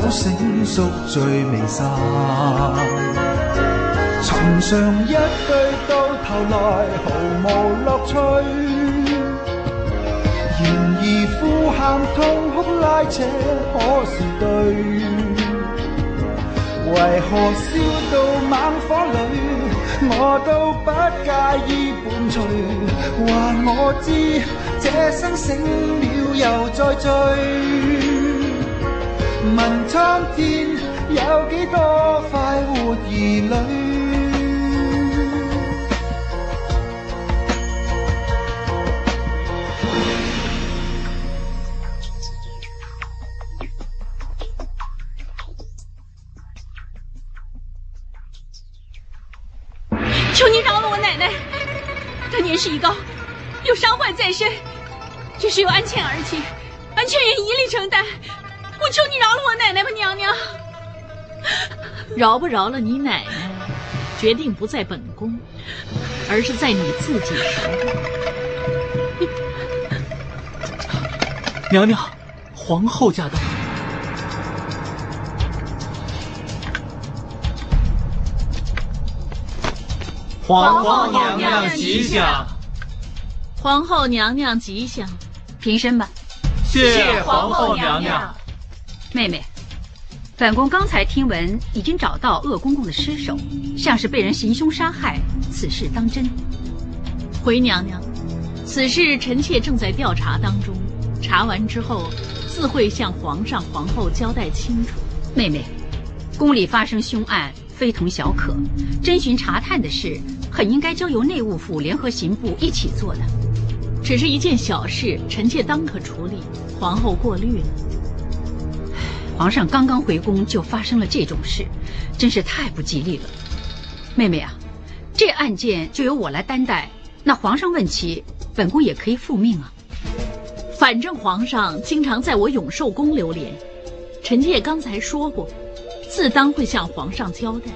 酒醒宿醉未散。从上一句到頭來毫無樂趣。然而呼喊痛哭拉扯可是對？為何燒到猛火裏，我都不介意伴隨？話我知這生醒了又再醉。问苍天有几多快活兒女？求你饶了我奶奶，她年事已高，有伤患在身，这事由安茜而起，安茜愿一力承担。我求你饶了我奶奶吧，娘娘。饶不饶了你奶奶，决定不在本宫，而是在你自己手里。娘娘，皇后驾到。皇后娘娘吉祥。皇后娘娘吉祥，平身吧。谢皇后娘娘。妹妹，本宫刚才听闻已经找到鄂公公的尸首，像是被人行凶杀害，此事当真？回娘娘，此事臣妾正在调查当中，查完之后自会向皇上、皇后交代清楚。妹妹，宫里发生凶案，非同小可，侦询查探的事很应该交由内务府联合刑部一起做的。只是一件小事，臣妾当可处理，皇后过虑了。皇上刚刚回宫就发生了这种事，真是太不吉利了。妹妹啊，这案件就由我来担待。那皇上问起，本宫也可以复命啊。反正皇上经常在我永寿宫流连，臣妾刚才说过，自当会向皇上交代。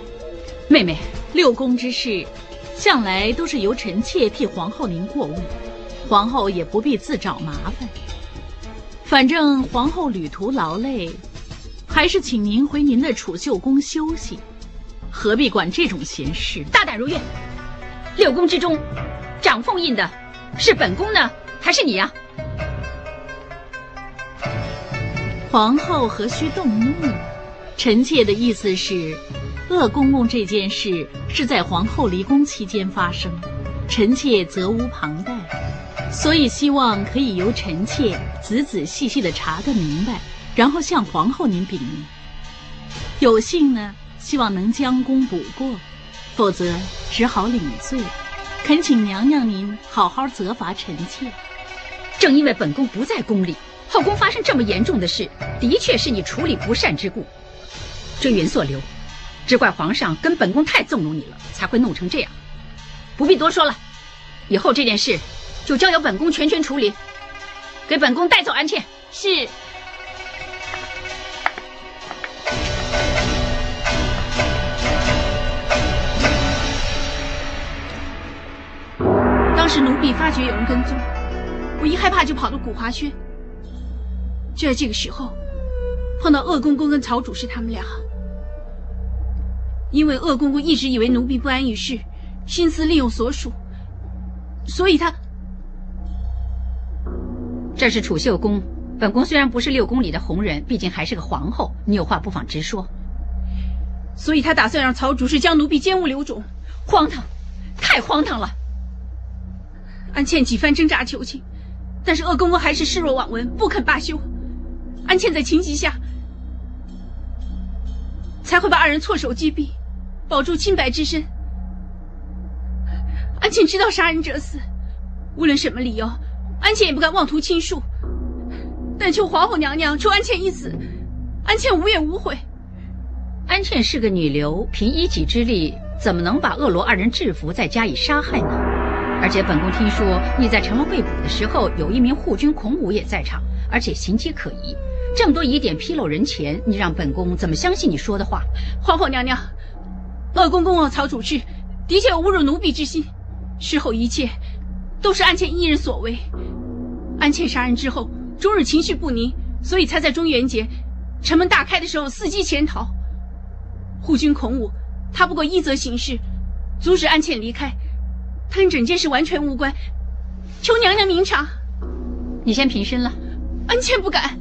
妹妹，六宫之事，向来都是由臣妾替皇后您过问，皇后也不必自找麻烦。反正皇后旅途劳累，还是请您回您的储秀宫休息，何必管这种闲事？大胆如愿。六宫之中，掌凤印的是本宫呢，还是你呀、皇后何须动怒？臣妾的意思是，鄂公公这件事是在皇后离宫期间发生，臣妾责无旁贷，所以希望可以由臣妾仔仔细细的查个明白，然后向皇后您禀明。有幸呢，希望能将功补过，否则只好领罪。恳请娘娘您好好责罚臣妾。正因为本宫不在宫里，后宫发生这么严重的事，的确是你处理不善之故。追云所留，只怪皇上跟本宫太纵容你了，才会弄成这样。不必多说了，以后这件事就交由本宫全权处理。给本宫带走安茜。是。当时奴婢发觉有人跟踪，我一害怕就跑到古华轩。就在这个时候，碰到鄂公公跟曹主事他们俩。因为鄂公公一直以为奴婢不安于世，心思利用所属，所以他这是储秀宫，本宫虽然不是六宫里的红人，毕竟还是个皇后，你有话不妨直说。所以他打算让曹主事将奴婢奸污留种，荒唐，太荒唐了！安茜几番挣扎求情，但是鄂公公还是视若罔闻，不肯罢休。安茜在情急下，才会把二人错手击毙，保住清白之身。安茜知道杀人者死，无论什么理由，安茜也不敢妄图倾诉。但求皇后娘娘除安茜一死，安茜无怨无悔。安茜是个女流，凭一己之力，怎么能把恶罗二人制服再加以杀害呢？而且本宫听说你在城门被捕的时候，有一名护军孔武也在场，而且行迹可疑。这么多疑点披露人前，你让本宫怎么相信你说的话？皇后娘娘，鄂公公曹主事的确有侮辱奴婢之心。事后一切都是安茜一人所为。安茜杀人之后，终日情绪不宁，所以才在中元节城门大开的时候伺机潜逃。护军孔武，他不过依则行事，阻止安茜离开，跟整件事完全无关。求娘娘明察。你先平身了。恩妾不敢。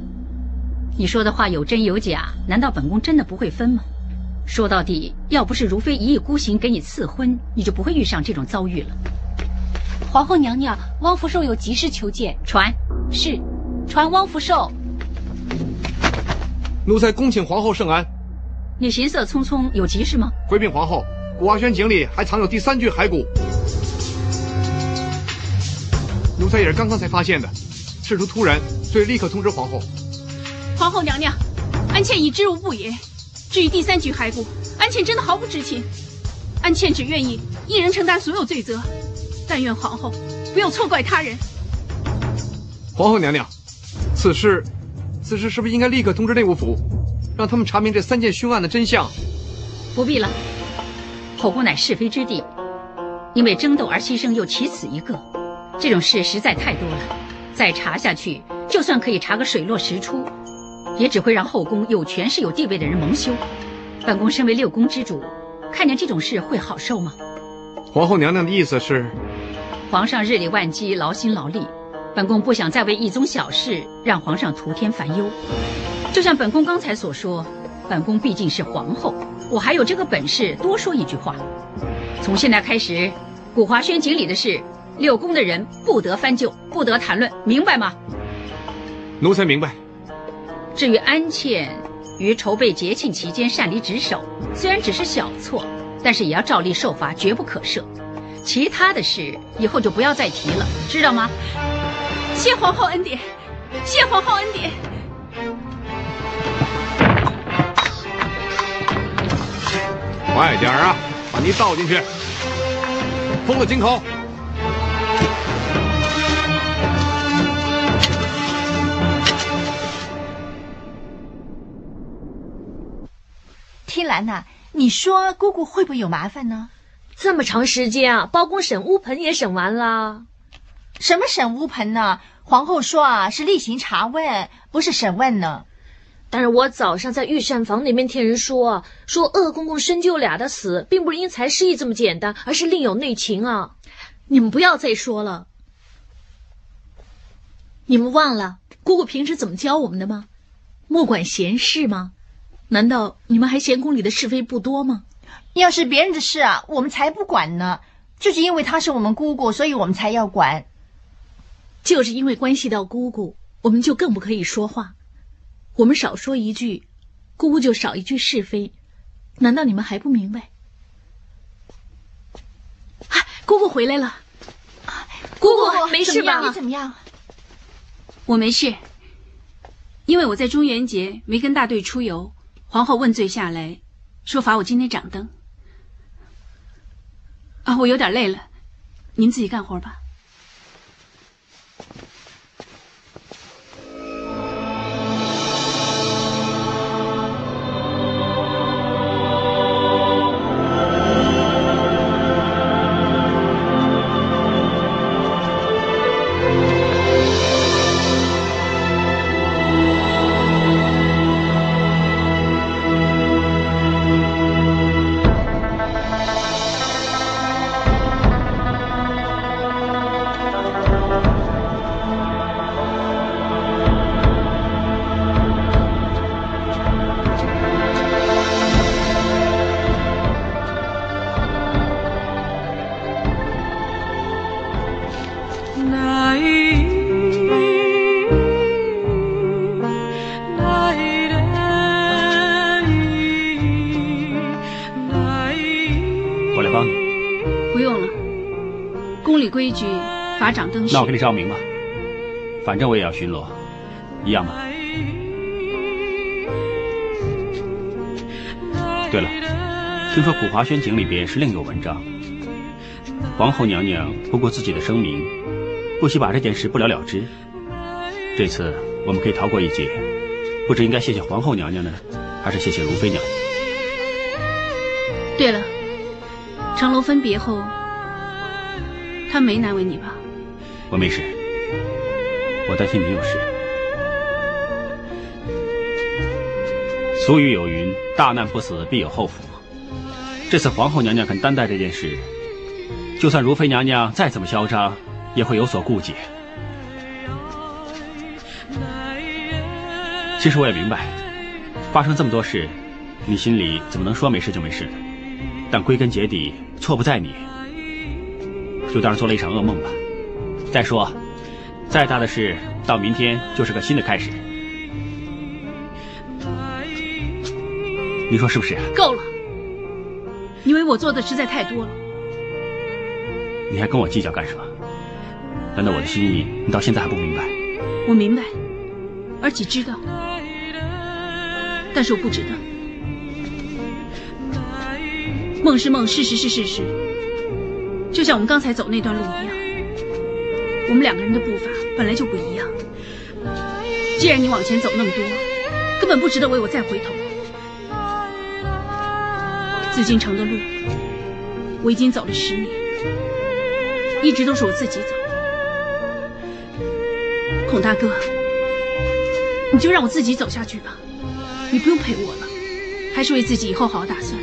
你说的话有真有假，难道本宫真的不会分吗？说到底，要不是如妃一意孤行给你赐婚，你就不会遇上这种遭遇了。皇后娘娘，汪福寿有急事求见。传是，传汪福寿。奴才恭请皇后圣安。你行色匆匆，有急事吗？回禀皇后，古华轩井里还藏有第三具骸骨，奴才也是刚刚才发现的。事出突然，所以立刻通知皇后。皇后娘娘，安茜已知无不言。至于第三具骸骨，安茜真的毫不知情。安茜只愿意一人承担所有罪责，但愿皇后不要错怪他人。皇后娘娘，此事，此事是不是应该立刻通知内务府，让他们查明这三件凶案的真相？不必了，后宫乃是非之地，因为争斗而牺牲又岂此一个？这种事实在太多了，再查下去，就算可以查个水落石出。也只会让后宫有权势、有地位的人蒙羞。本宫身为六宫之主，看见这种事会好受吗？皇后娘娘的意思是，皇上日理万机，劳心劳力，本宫不想再为一宗小事让皇上徒添烦忧。就像本宫刚才所说，本宫毕竟是皇后，我还有这个本事多说一句话。从现在开始，古华轩井里的事，六宫的人不得翻旧，不得谈论，明白吗？奴才明白。至于安茜于筹备节庆期间擅离职守，虽然只是小错，但是也要照例受罚，绝不可赦。其他的事以后就不要再提了，知道吗？谢皇后恩典，谢皇后恩典。快点啊，把泥倒进去，封了井口。天兰呐，你说姑姑会不会有麻烦呢？这么长时间啊，包公审乌盆也审完了。什么审乌盆呢？皇后说啊，是例行查问，不是审问呢。但是我早上在御膳房那边听人说，说鄂公公深究俩的死，并不是因材失义这么简单，而是另有内情啊。你们不要再说了。你们忘了姑姑平时怎么教我们的吗？莫管闲事吗？难道你们还嫌宫里的是非不多吗？要是别人的事啊，我们才不管呢。就是因为她是我们姑姑，所以我们才要管。就是因为关系到姑姑，我们就更不可以说话。我们少说一句，姑姑就少一句是非。难道你们还不明白？啊，姑姑回来了。姑姑没事吧？你怎么样？我没事，因为我在中元节没跟大队出游。皇后问罪下来，说罚我今天掌灯。啊，我有点累了，您自己干活吧。掌灯那我给你照明吧，反正我也要巡逻，一样吗？对了，听说古华轩井里边是另有文章，皇后娘娘不顾自己的声名，不惜把这件事不了了之。这次我们可以逃过一劫，不知应该谢谢皇后娘娘呢，还是谢谢如妃娘娘？对了，长楼分别后，他没难为你吧？我没事，我担心你有事。俗语有云：“大难不死，必有后福。”这次皇后娘娘肯担待这件事，就算如妃娘娘再怎么嚣张，也会有所顾忌。其实我也明白，发生这么多事，你心里怎么能说没事就没事呢？但归根结底，错不在你，就当是做了一场噩梦吧。再说，再大的事，到明天就是个新的开始。你说是不是？够了！你为我做的实在太多了。你还跟我计较干什么？难道我的心意你到现在还不明白？我明白，而且知道，但是我不值得。梦是梦，事实是事实。就像我们刚才走那段路一样，我们两个人的步伐本来就不一样。既然你往前走那么多，根本不值得为我再回头。紫禁城的路，我已经走了十年，一直都是我自己走。孔大哥，你就让我自己走下去吧，你不用陪我了，还是为自己以后好好打算。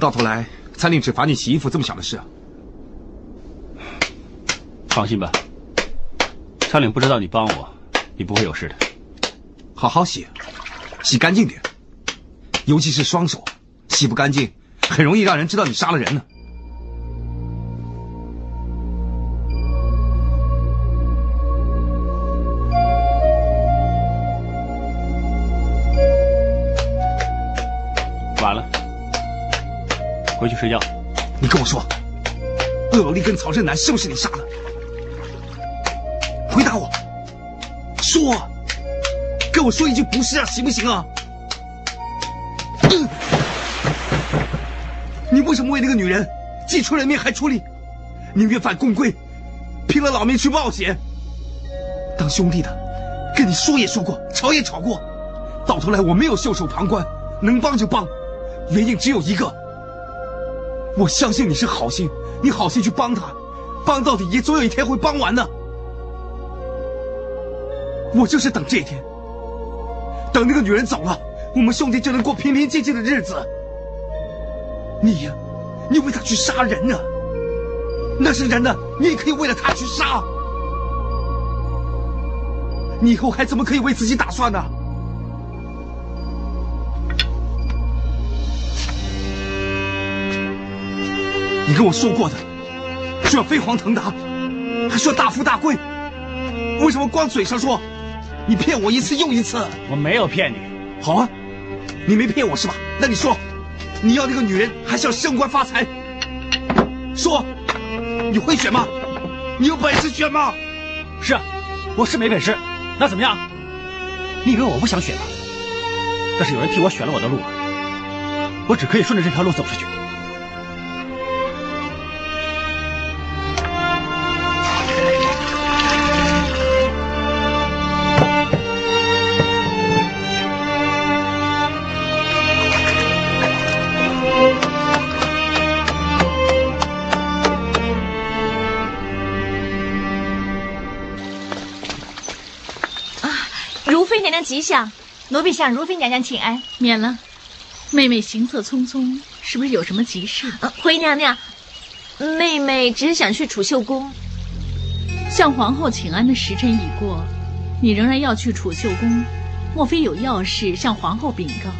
到头来参令只罚你洗衣服这么小的事啊？放心吧，参令不知道你帮我，你不会有事的。好好洗，洗干净点，尤其是双手，洗不干净，很容易让人知道你杀了人呢。晚睡觉。你跟我说，鄂罗丽跟曹振南是不是你杀的？回答我，说，跟我说一句不是啊，行不行啊？你为什么为那个女人既出人命还出力，宁愿犯宫规，拼了老命去冒险？当兄弟的，跟你说也说过，吵也吵过，到头来我没有袖手旁观，能帮就帮，原因只有一个。我相信你是好心，你好心去帮他，帮到底也总有一天会帮完的。我就是等这一天，等那个女人走了，我们兄弟就能过平平静静的日子。你呀，你为他去杀人呢、那是人呢，你也可以为了他去杀。你以后还怎么可以为自己打算呢？你跟我说过的，说要飞黄腾达，还说大富大贵，为什么光嘴上说？你骗我一次又一次。我没有骗你。好啊，你没骗我是吧？那你说，你要那个女人，还是要升官发财？说，你会选吗？你有本事选吗？是啊，我是没本事，那怎么样？你以为我不想选吗？但是有人替我选了我的路，我只可以顺着这条路走下去。妃娘娘吉祥，奴婢向如妃娘娘请安。免了，妹妹行色匆匆，是不是有什么急事？回娘娘，妹妹只是想去储秀宫。向皇后请安的时辰已过，你仍然要去储秀宫，莫非有要事向皇后禀告？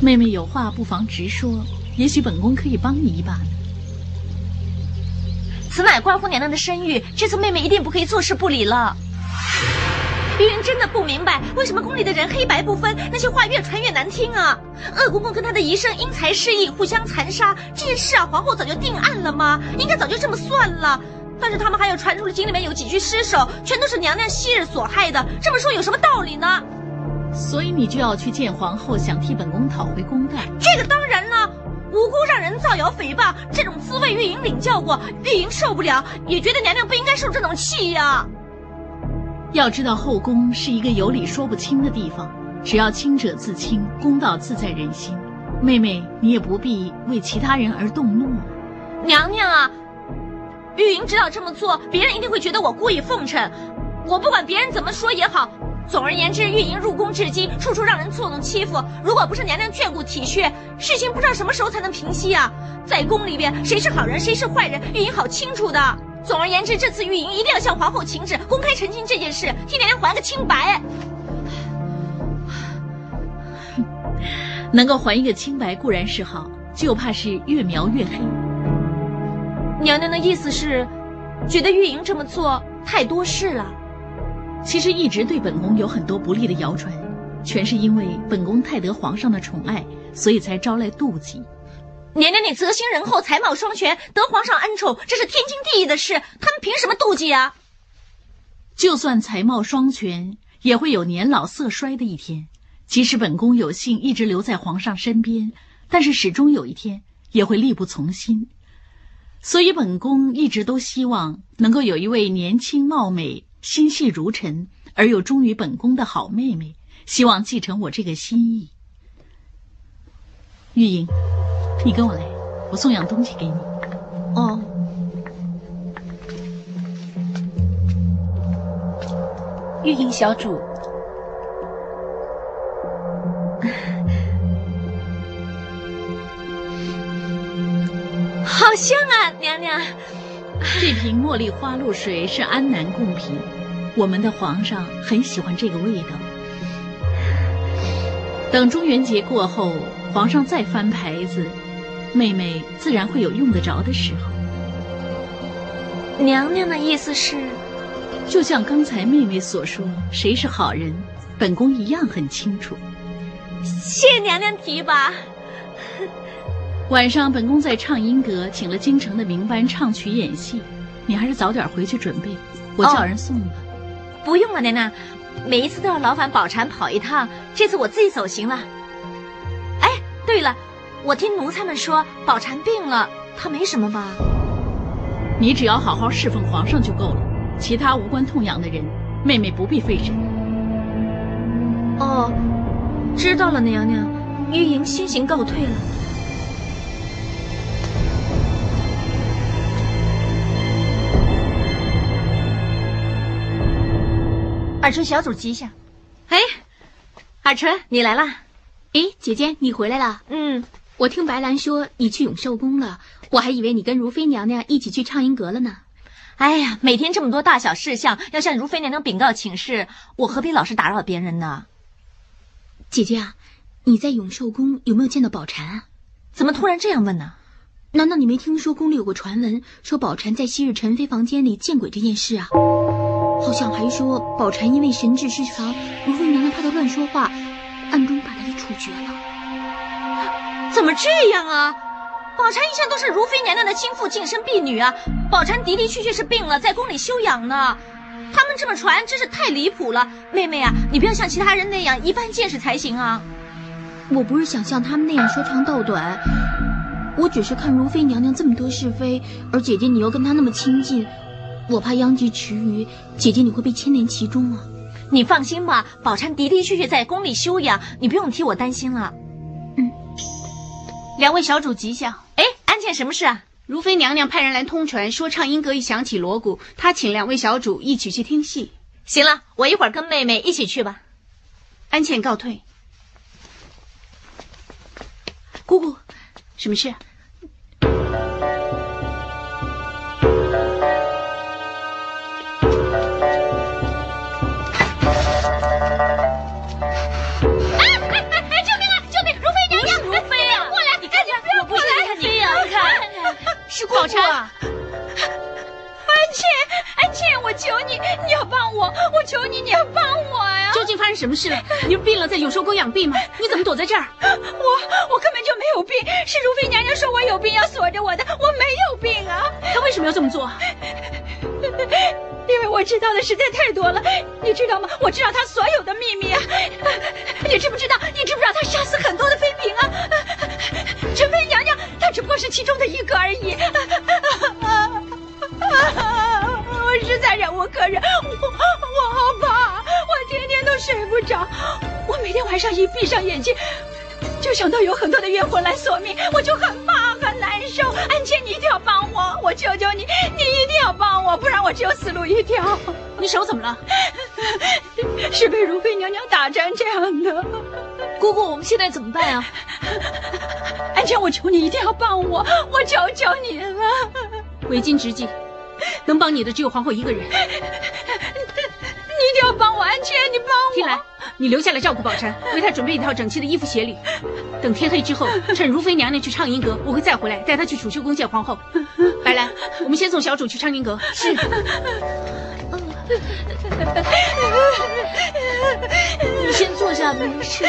妹妹有话不妨直说，也许本宫可以帮你一把呢。此乃关乎娘娘的声誉，这次妹妹一定不可以坐视不理了。玉云真的不明白，为什么宫里的人黑白不分，那些话越传越难听啊！鄂公公跟他的姨甥因财失义，互相残杀，这件事啊，皇后早就定案了吗？应该早就这么算了。但是他们还有传出了京里面有几具尸首，全都是娘娘昔日所害的，这么说有什么道理呢？所以你就要去见皇后，想替本宫讨回公道。这个当然了，无辜让人造谣诽谤，这种滋味玉莹领教过，玉莹受不了，也觉得娘娘不应该受这种气呀。要知道后宫是一个有理说不清的地方，只要清者自清，公道自在人心。妹妹，你也不必为其他人而动怒。娘娘啊，玉莹知道这么做，别人一定会觉得我故意奉承。我不管别人怎么说也好。总而言之，玉莹入宫至今，处处让人错弄欺负。如果不是娘娘眷顾体恤，事情不知道什么时候才能平息啊！在宫里边，谁是好人，谁是坏人，玉莹好清楚的。总而言之，这次玉莹一定要向皇后请旨，公开澄清这件事，替娘娘还个清白。能够还一个清白固然是好，就怕是越描越黑。娘娘的意思是，觉得玉莹这么做太多事了。其实一直对本宫有很多不利的谣传，全是因为本宫太得皇上的宠爱，所以才招来妒忌。娘娘，你泽心仁厚，才貌双全，得皇上恩宠，这是天经地义的事。他们凭什么妒忌啊？就算才貌双全，也会有年老色衰的一天。即使本宫有幸一直留在皇上身边，但是始终有一天也会力不从心。所以本宫一直都希望能够有一位年轻貌美、心细如尘而又忠于本宫的好妹妹，希望继承我这个心意。玉莹。你跟我来，我送样东西给你。哦，玉莹小主，好香啊，娘娘！这瓶茉莉花露水是安南贡品，我们的皇上很喜欢这个味道。等中元节过后，皇上再翻牌子。妹妹自然会有用得着的时候。娘娘的意思是，就像刚才妹妹所说，谁是好人，本宫一样很清楚。谢娘娘提拔。晚上本宫在畅音阁请了京城的名班唱曲演戏，你还是早点回去准备，我叫人送你吧。不用了，奶奶，每一次都要劳烦宝蟾跑一趟，这次我自己走行了。哎，对了。我听奴才们说，宝蟾病了，她没什么吧？你只要好好侍奉皇上就够了，其他无关痛痒的人，妹妹不必费神。哦，知道了，娘娘。玉莹先行告退了。尔淳小组吉祥。哎，尔淳，你来啦？哎，姐姐，你回来了。嗯。我听白兰说你去永寿宫了，我还以为你跟如妃娘娘一起去畅音阁了呢。哎呀，每天这么多大小事项要向如妃娘娘禀告请示，我何必老是打扰别人呢？姐姐啊，你在永寿宫有没有见到宝蟾啊？怎么突然这样问呢？难道你没听说宫里有个传闻，说宝蟾在昔日宸妃房间里见鬼这件事啊？好像还说宝蟾因为神智失常，如妃娘娘怕她乱说话，暗中把她给处决了。怎么这样啊？宝钗一向都是如妃娘娘的亲附、近身婢女啊。宝钗的的确确是病了，在宫里休养呢。他们这么传，真是太离谱了。妹妹啊，你不要像其他人那样一般见识才行啊。我不是想像他们那样说长道短，我只是看如妃娘娘这么多是非，而姐姐你又跟她那么亲近，我怕殃及池鱼，姐姐你会被牵连其中啊。你放心吧，宝钗的的确确在宫里休养，你不用替我担心了。嗯两位小主吉祥！哎，安茜，什么事啊？如妃娘娘派人来通传，说畅音阁一响起锣鼓，她请两位小主一起去听戏。行了，我一会儿跟妹妹一起去吧。安茜告退。姑姑，什么事？安茜，安茜，我求你，你要帮我，我求你，你要帮我呀！究竟发生什么事了？你病了，在永寿宫养病吗？你怎么躲在这儿？我我根本就没有病，是如妃娘娘说我有病要锁着我的，我没有病啊！她为什么要这么做？因为我知道的实在太多了，你知道吗？我知道她所有的秘密啊！你知不知道？你知不知道她杀死很多的妃嫔啊？珍妃娘娘，她只不过是其中的一个而已。我实在忍无可忍，我我好怕，我天天都睡不着，我每天晚上一闭上眼睛，就想到有很多的冤魂来索命，我就很怕很难受。安茜，你一定要帮我，我求求你，你一定要帮我，不然我只有死路一条。你手怎么了？是被如妃娘娘打成这样的。姑姑，我们现在怎么办啊？安茜，我求你一定要帮我，我求求你了。为今之计，能帮你的只有皇后一个人。你一定要帮我，安茜，你帮我。听来，你留下来照顾宝钗，为她准备一套整齐的衣服鞋履。等天黑之后，趁如妃娘娘去畅音阁，我会再回来带她去储秀宫见皇后。白兰，我们先送小主去畅音阁。是。你先坐下，没事。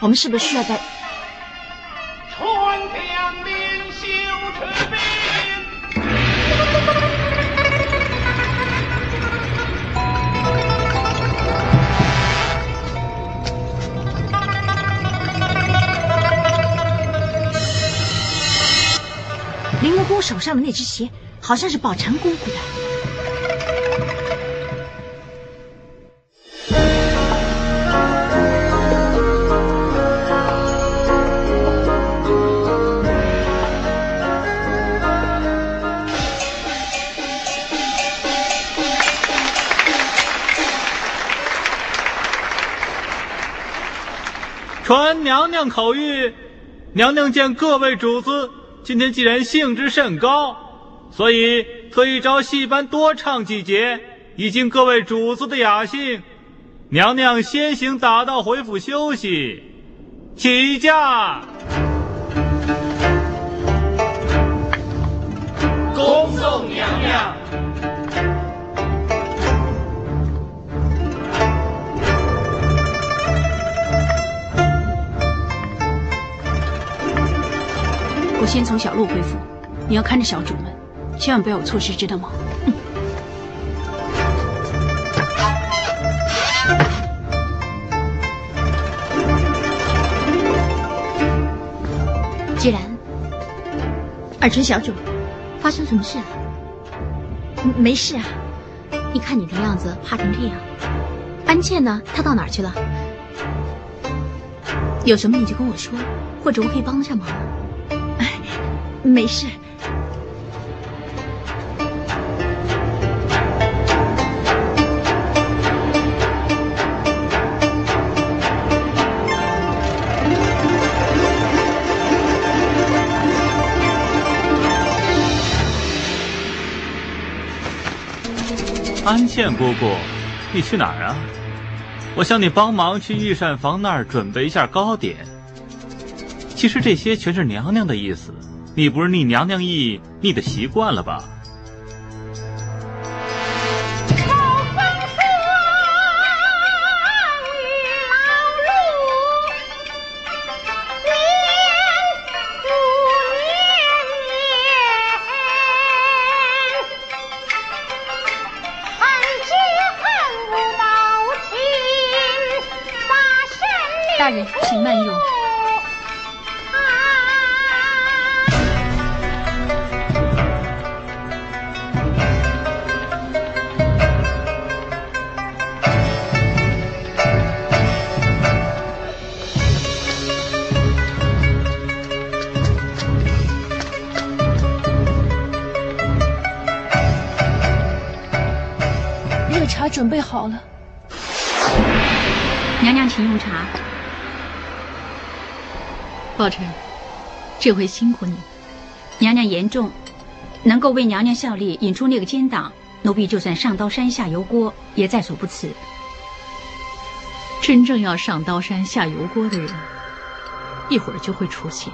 我们是不是需要在？灵武宫手上的那只鞋，好像是宝蟾姑姑的。传娘娘口谕，娘娘见各位主子今天既然兴致甚高，所以特意招戏班多唱几节，以尽各位主子的雅兴。娘娘先行打道回府休息，起驾。恭送娘娘。先从小路恢复，你要看着小主们，千万不要有错失，知道吗？嗯。既然，尔淳小主，发生什么事了？没事啊，你看你的样子，怕成这样。安茜呢？她到哪儿去了？有什么你就跟我说，或者我可以帮得上忙。没事。安茜姑姑，你去哪儿啊？我想你帮忙去御膳房那儿准备一下糕点。其实这些全是娘娘的意思。你不是逆娘娘意逆的习惯了吧？茶准备好了。娘娘，请用茶。宝钗，这回辛苦你。娘娘言重，能够为娘娘效力，引出那个奸党，奴婢就算上刀山下油锅也在所不辞。真正要上刀山下油锅的人，一会儿就会出现。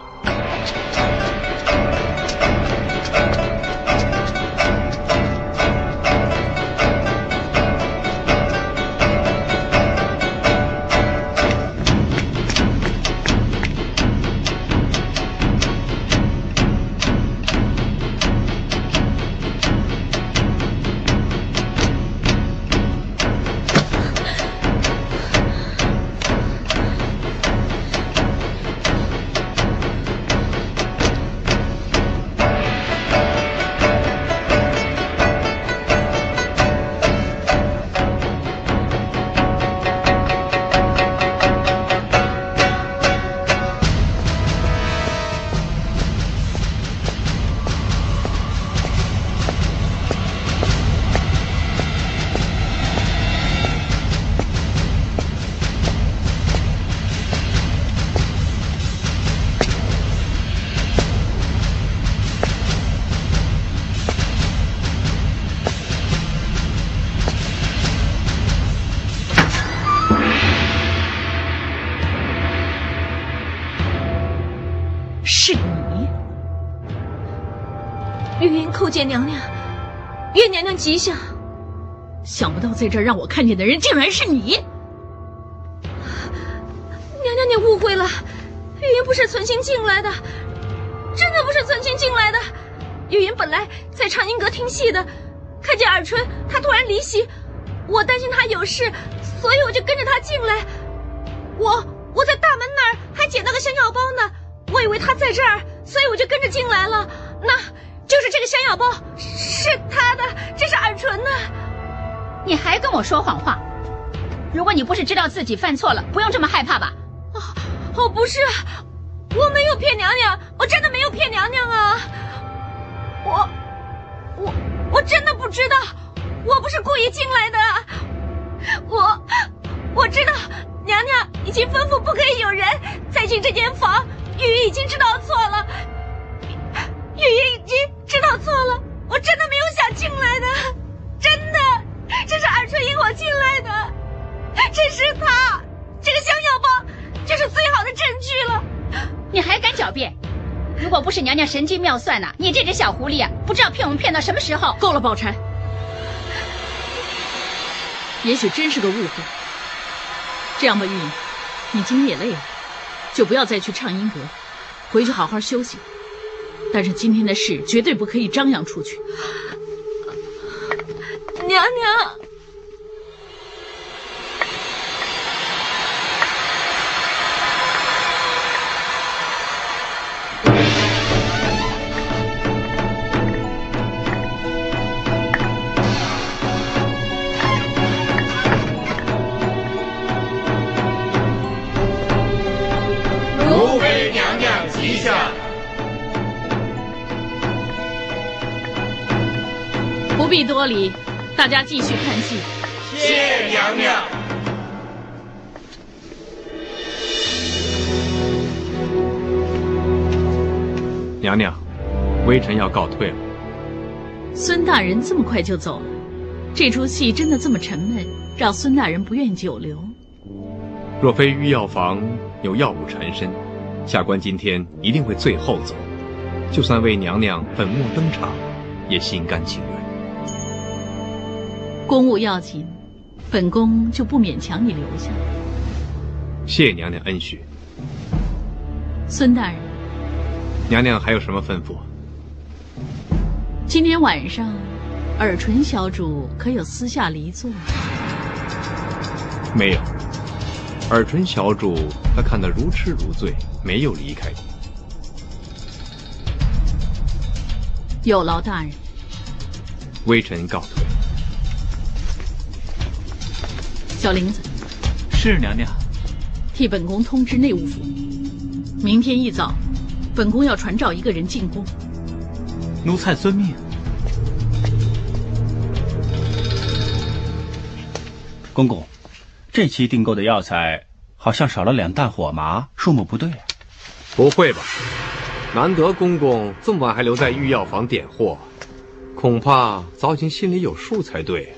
吉祥。想不到在这儿让我看见的人竟然是你！娘娘，你误会了，玉云不是存心进来的，真的不是存心进来的。玉云本来在畅音阁听戏的，看见尔春他突然离席，我担心他有事，所以我就跟着他进来。我我在大门那儿还捡到个香药包呢。我以为他在这儿，所以我就跟着进来了。那就是这个香药包，是他的，这是尔淳的。你还跟我说谎话？如果你不是知道自己犯错了，不用这么害怕吧？哦，我，不是，我没有骗娘娘，我真的没有骗娘娘啊！我，我，我真的不知道，我不是故意进来的。我，我知道娘娘已经吩咐不可以有人再进这间房。玉玉已经知道错了，娘娘神机妙算呐，你这只小狐狸啊，不知道骗我们骗到什么时候。够了，宝钗，也许真是个误会。这样吧，玉莹，你今天也累了。就不要再去畅音阁，回去好好休息。但是今天的事绝对不可以张扬出去。娘娘，大家继续看戏。谢娘娘。娘娘，微臣要告退了。孙大人这么快就走了，这出戏真的这么沉闷，让孙大人不愿久留？若非御药房有药物缠身，下官今天一定会最后走。就算为娘娘粉墨登场，也心甘情愿。公务要紧，本宫就不勉强你留下。谢娘娘恩许。孙大人，娘娘还有什么吩咐？今天晚上，尔淳小主可有私下离座？没有。尔淳小主他看得如痴如醉，没有离开。有劳大人。微臣告退。小林子，是娘娘。替本宫通知内务府，明天一早，本宫要传召一个人进宫。奴才遵命。公公，这期订购的药材好像少了两担火麻，数目不对啊。不会吧？难得公公这么晚还留在御药房点货，恐怕早已经心里有数才对。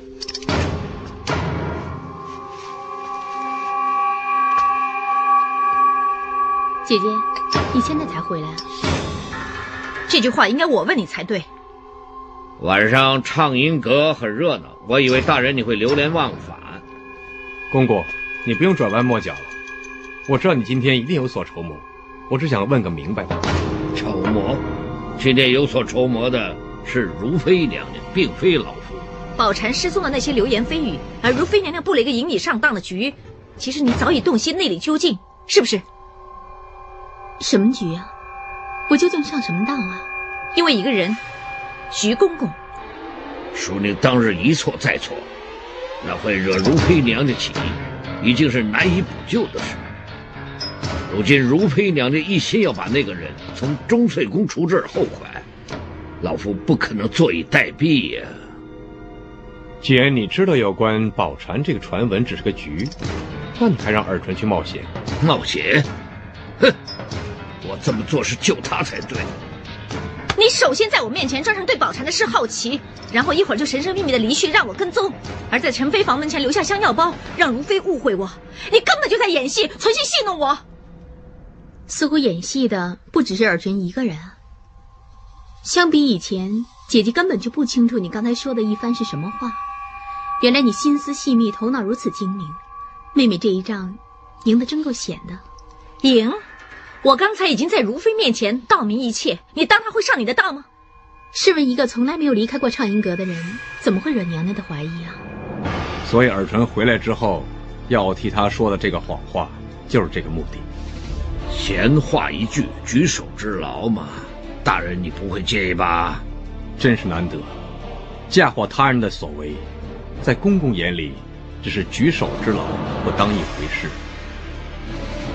姐姐，你现在才回来啊？这句话应该我问你才对。晚上畅音阁很热闹，我以为大人你会流连忘返。公公，你不用转弯抹角了，我知道你今天一定有所筹谋，我只想问个明白。筹谋？今天有所筹谋的是如妃娘娘，并非老夫。宝蟾失踪的那些流言蜚语，而如妃娘娘布了一个引你上当的局，其实你早已洞悉内里究竟，是不是？什么局啊？我究竟上什么当啊？因为一个人，徐公公。淑宁当日一错再错，那会惹如妃娘娘起疑，已经是难以补救的事。如今如妃娘娘一心要把那个人从钟粹宫除之而后快，老夫不可能坐以待毙呀。既然你知道有关宝蟾这个传闻只是个局，那你还让尔淳去冒险？冒险？哼！我这么做是救他才对。你首先在我面前装成对宝蟾的事好奇，然后一会儿就神神秘秘的离去，让我跟踪，而在陈妃房门前留下香药包，让如妃误会我。你根本就在演戏，存心戏弄我。似乎演戏的不只是尔淳一个人啊。相比以前，姐姐根本就不清楚你刚才说的一番是什么话。原来你心思细密，头脑如此精明。妹妹这一仗，赢得真够险的。赢？我刚才已经在如妃面前道明一切，你当她会上你的当吗？试问一个从来没有离开过畅音阁的人，怎么会惹娘娘的怀疑啊？所以尔淳回来之后，要我替他说的这个谎话，就是这个目的。闲话一句，举手之劳嘛。大人，你不会介意吧？真是难得，嫁祸他人的所为，在公公眼里，只是举手之劳，不当一回事。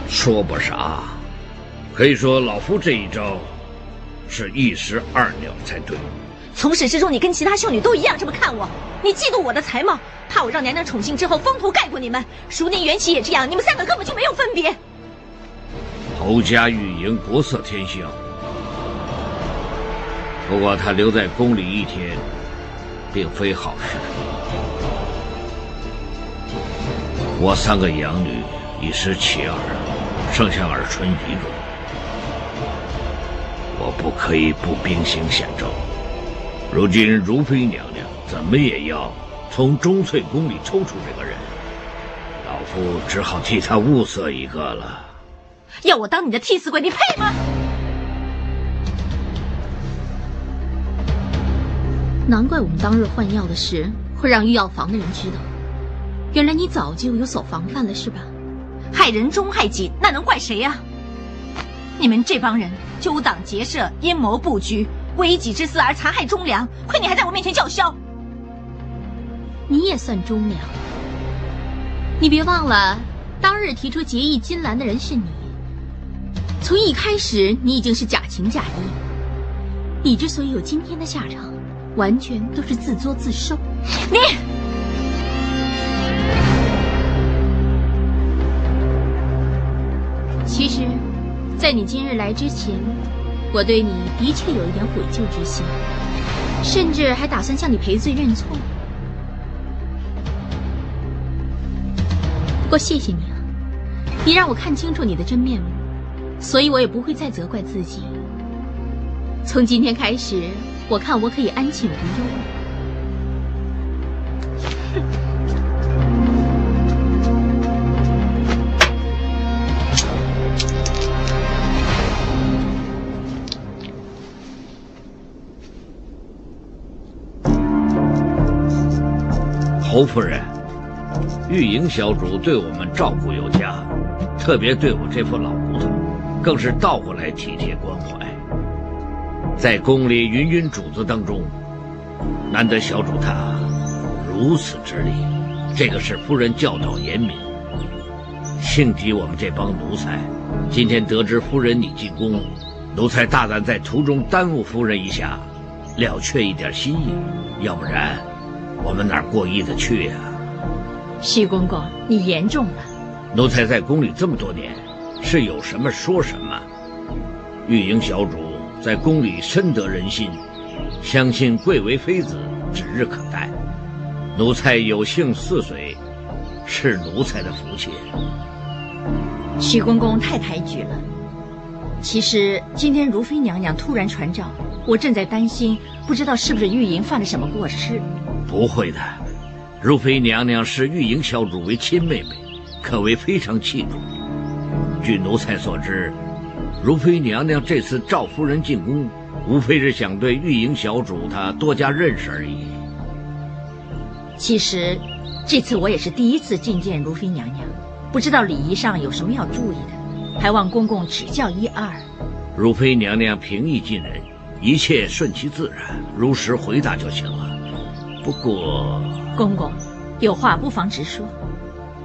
说不傻。可以说，老夫这一招是一石二鸟才对。从始至终，你跟其他秀女都一样这么看我。你嫉妒我的才貌，怕我让娘娘宠幸之后风头盖过你们。熟年缘起也这样，你们三个根本就没有分别。侯家玉莹国色天香，不过她留在宫里一天，并非好事。我三个养女已失其二，剩下尔淳一个。我不可以不兵行险招。如今如妃娘娘怎么也要从钟粹宫里抽出这个人，老夫只好替她物色一个了。要我当你的替死鬼，你配吗？难怪我们当日换药的事会让御药房的人知道，原来你早就有所防范了，是吧？害人终害己，那能怪谁呀？你们这帮人纠党结社，阴谋布局，为一己之私而残害忠良，亏你还在我面前叫嚣！你也算忠良？你别忘了，当日提出结义金兰的人是你。从一开始，你已经是假情假意。你之所以有今天的下场，完全都是自作自受。你，在你今日来之前，我对你的确有一点悔疚之心，甚至还打算向你赔罪认错。不过谢谢你啊，你让我看清楚你的真面目，所以我也不会再责怪自己。从今天开始，我看我可以安寝无忧了。侯夫人，玉莹小主对我们照顾有加，特别对我这副老骨头，更是倒过来体贴关怀。在宫里芸芸主子当中，难得小主她如此之力，这个是夫人教导严明。幸及我们这帮奴才，今天得知夫人你进宫，奴才大胆在途中耽误夫人一下，了却一点心意，要不然我们哪过意的去呀？徐公公，你言重了。奴才在宫里这么多年，是有什么说什么。玉莹小主在宫里深得人心，相信贵为妃子指日可待。奴才有幸似水，是奴才的福气。徐公公太抬举了。其实今天如妃娘娘突然传召，我正在担心，不知道是不是玉莹犯了什么过失。不会的。如妃娘娘视玉莹小主为亲妹妹，可谓非常器重。据奴才所知，如妃娘娘这次召夫人进宫，无非是想对玉莹小主她多加认识而已。其实，这次我也是第一次觐见如妃娘娘，不知道礼仪上有什么要注意的，还望公公指教一二。如妃娘娘平易近人，一切顺其自然，如实回答就行了。不过。公公，有话不妨直说。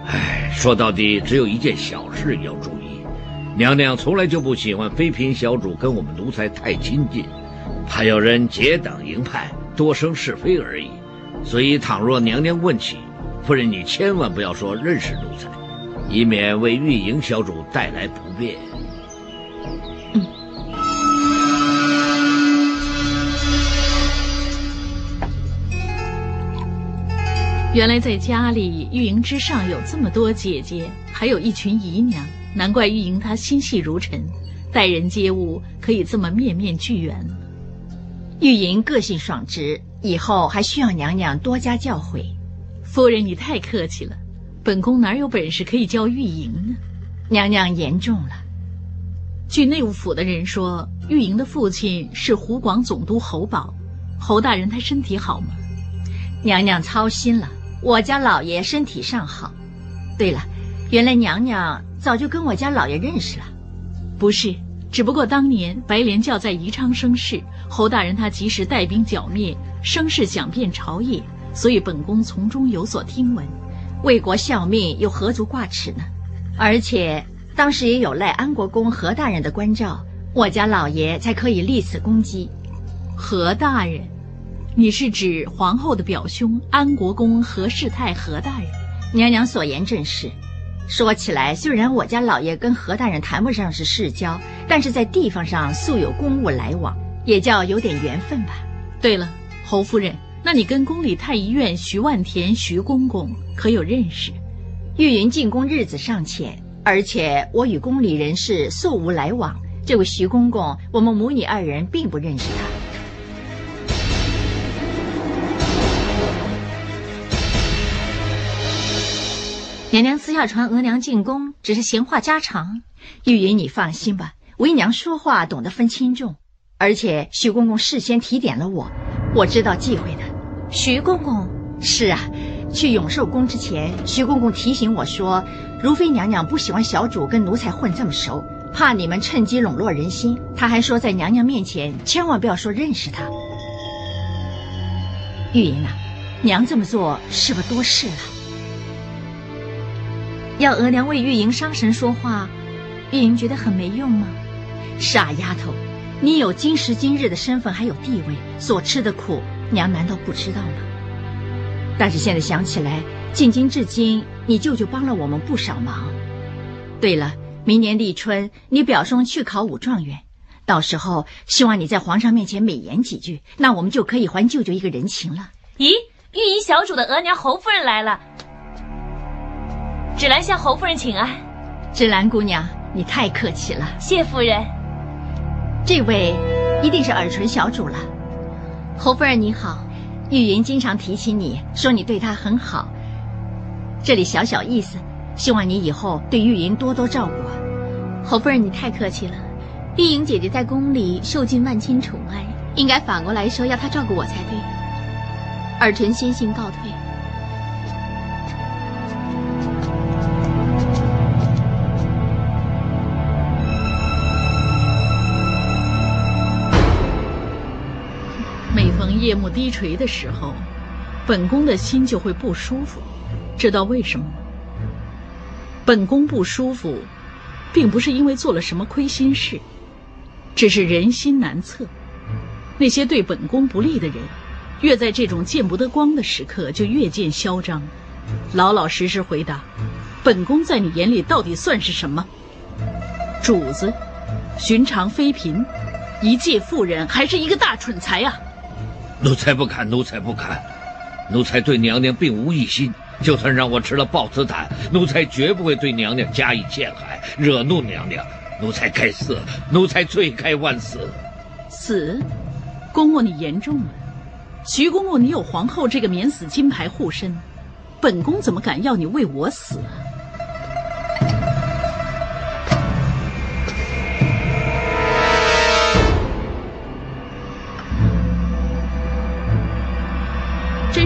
唉，说到底，只有一件小事要注意。娘娘从来就不喜欢妃嫔小主跟我们奴才太亲近，怕有人结党营派，多生是非而已。所以，倘若娘娘问起，夫人你千万不要说认识奴才，以免为玉莹小主带来不便。原来在家里，玉莹之上有这么多姐姐，还有一群姨娘，难怪玉莹她心细如尘，待人接物可以这么面面俱圆。玉莹个性爽直，以后还需要娘娘多加教诲。夫人你太客气了，本宫哪有本事可以教玉莹呢？娘娘言重了。据内务府的人说，玉莹的父亲是湖广总督侯宝，侯大人他身体好吗？娘娘操心了。我家老爷身体尚好。对了，原来娘娘早就跟我家老爷认识了。不是，只不过当年白莲教在宜昌生事，侯大人他及时带兵剿灭，声势响遍朝野，所以本宫从中有所听闻。为国效命又何足挂齿呢？而且当时也有赖安国公何大人的关照，我家老爷才可以立此功绩。何大人。你是指皇后的表兄安国公何世泰何大人？娘娘所言正是。说起来，虽然我家老爷跟何大人谈不上是世交，但是在地方上素有公务来往，也叫有点缘分吧。对了，侯夫人，那你跟宫里太医院徐万田徐公公可有认识？玉云进宫日子尚浅，而且我与宫里人士素无来往。这位徐公公，我们母女二人并不认识他。娘娘私下传额娘进宫，只是闲话家常。玉云，你放心吧，为娘说话懂得分轻重，而且徐公公事先提点了我，我知道忌讳的。徐公公是啊，去永寿宫之前，徐公公提醒我说，如妃娘娘不喜欢小主跟奴才混这么熟，怕你们趁机笼络人心。他还说，在娘娘面前千万不要说认识他。玉莹啊，娘这么做是不多事了？要额娘为玉莹伤神说话，玉莹觉得很没用吗？傻丫头，你有今时今日的身份还有地位，所吃的苦，娘难道不知道吗？但是现在想起来，进京至今，你舅舅帮了我们不少忙。对了，明年立春，你表兄去考武状元，到时候希望你在皇上面前美言几句，那我们就可以还舅舅一个人情了。咦，玉莹小主的额娘侯夫人来了。芷兰向侯夫人请安。芷兰姑娘，你太客气了。谢夫人。这位一定是耳唇小主了。侯夫人你好，玉云经常提起你，说你对她很好。这里小小意思，希望你以后对玉云多多照顾。侯夫人你太客气了，玉莹姐姐在宫里受尽万千宠爱，应该反过来说要她照顾我才对。尔臣先行告退。夜幕低垂的时候，本宫的心就会不舒服，知道为什么吗？本宫不舒服，并不是因为做了什么亏心事，只是人心难测。那些对本宫不利的人，越在这种见不得光的时刻，就越见嚣张。老老实实回答，本宫在你眼里到底算是什么？主子，寻常妃嫔，一介妇人，还是一个大蠢材啊！奴才不敢，奴才不敢，奴才对娘娘并无异心。就算让我吃了豹子胆，奴才绝不会对娘娘加以陷害，惹怒娘娘。奴才该死，奴才罪该万死。死，公公你言重了。徐公公，你有皇后这个免死金牌护身，本宫怎么敢要你为我死啊？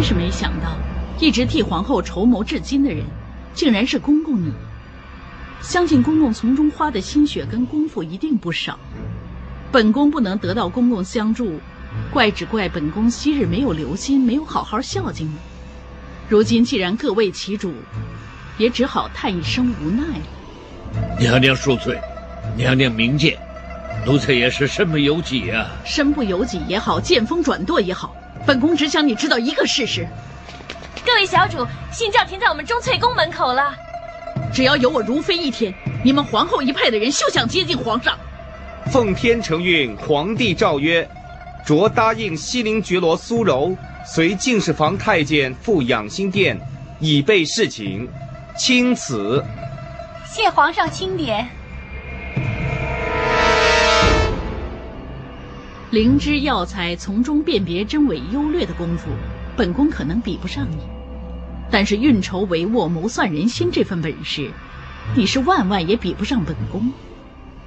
真是没想到，一直替皇后筹谋至今的人，竟然是公公你。相信公公从中花的心血跟功夫一定不少。本宫不能得到公公相助，怪只怪本宫昔日没有留心，没有好好孝敬你。如今既然各为其主，也只好叹一声无奈了。娘娘恕罪，娘娘明鉴，奴才也是身不由己啊。身不由己也好，见风转舵也好。本宫只想你知道一个事实：各位小主，信轿停在我们钟粹宫门口了。只要有我如妃一天，你们皇后一派的人休想接近皇上。奉天承运，皇帝诏曰：着答应西陵觉罗苏柔随敬事房太监赴养心殿，以备侍寝，钦此。谢皇上钦点。灵芝药材从中辨别真伪优劣的功夫，本宫可能比不上你，但是运筹帷幄、谋算人心这份本事，你是万万也比不上本宫。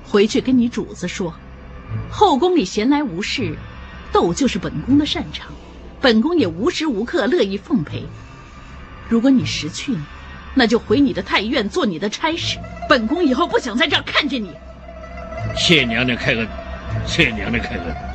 回去跟你主子说，后宫里闲来无事，斗就是本宫的擅长，本宫也无时无刻乐意奉陪。如果你识趣，那就回你的太医院做你的差事，本宫以后不想在这儿看见你。谢娘娘开恩，谢娘娘开恩。